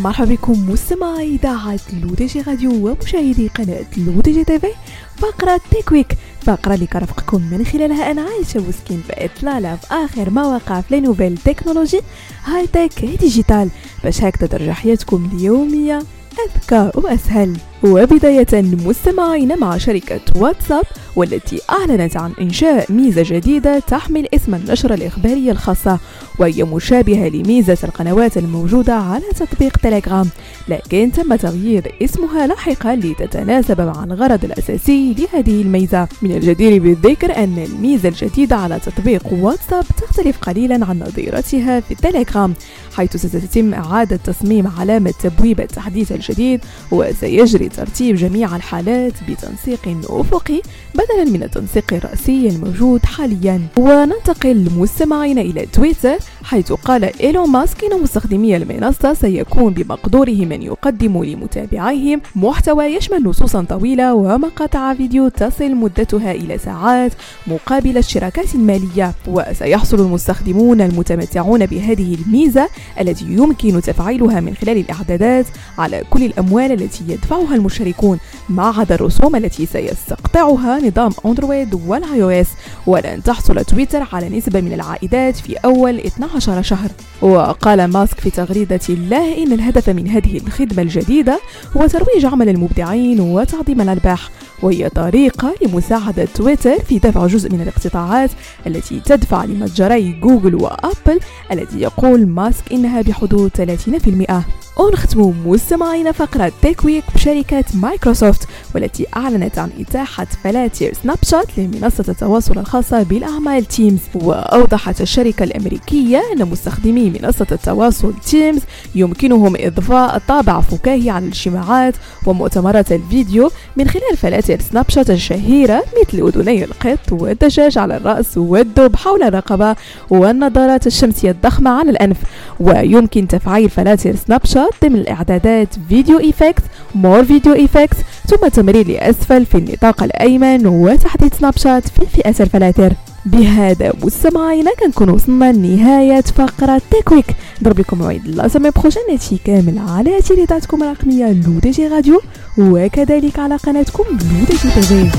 مرحبا بكم مستمعي إذاعة لو دي جي راديو ومشاهدي قناة لو دي جي تيفي فقرة Tech Week فقرة اللي كنرافقكم من خلالها أنا عايشة بوسكين في إطلالة في آخر ما وقع في nouvelles technologies high-tech digital باش هكذا ترجع حياتكم اليومية أذكى وأسهل. وبداية مستمعين مع شركة واتساب والتي أعلنت عن إنشاء ميزة جديدة تحمل اسم النشرة الإخبارية الخاصة وهي مشابهة لميزة القنوات الموجودة على تطبيق تليجرام. لكن تم تغيير اسمها لاحقا لتتناسب مع الغرض الأساسي لهذه الميزة. من الجدير بالذكر أن الميزة الجديدة على تطبيق واتساب تختلف قليلا عن نظيرتها في التليجرام حيث ستتم إعادة تصميم علامة تبويب التحديث الجديد وسيجري ترتيب جميع الحالات بتنسيق أفقي بدلا من التنسيق الرأسي الموجود حاليا. وننتقل مستمعين إلى تويتر حيث قال إيلون ماسك إن مستخدمي المنصة سيكون بمقدورهم أن يقدم لمتابعيهم محتوى يشمل نصوصا طويلة ومقاطع فيديو تصل مدتها إلى ساعات مقابل الاشتراكات المالية وسيحصل المستخدمون المتمتعون بهذه الميزة التي يمكن تفعيلها من خلال الإعدادات على كل الأموال التي يدفعها المشتركون. ما عدا الرسوم التي سيستقطعها نظام أندرويد وال iOS ولن تحصل تويتر على نسبة من العائدات في أول 12 شهر. وقال ماسك في تغريدة له إن الهدف من هذه الخدمة الجديدة هو ترويج عمل المبدعين وتعظيم الأرباح. وهي طريقة لمساعدة تويتر في دفع جزء من الاقتطاعات التي تدفع لمتجري جوجل وأبل التي يقول ماسك إنها بحدود 30% ونختم مستمعين فقرة Tech Week بشركة مايكروسوفت والتي أعلنت عن إتاحة فلاتر سناب شوت لمنصة التواصل الخاصة بالأعمال تيمز وأوضحت الشركة الأمريكية أن مستخدمي منصة التواصل تيمز يمكنهم إضفاء طابع فكاهي على الاجتماعات ومؤتمرات الفيديو من خلال فلاتر سناب شوت الشهيرة مثل أذني القط والدجاج على الرأس والدب حول الرقبة والنظارات الشمسية الضخمة على الأنف. ويمكن تفعيل فلاتر سناب ضمن الإعدادات video effects more video effects ثم تمرير لأسفل في النطاق الأيمن وتحديد سناب شوت في فئة الفلاتر. بهذا مستمعينا كنكون وصلنا لنهاية فقرة Tech Week نضرب لكم موعد la prochaine هادشي كامل على جريدتكم الرقمية لو دي جي راديو وكذلك على قناتكم لو دي جي تي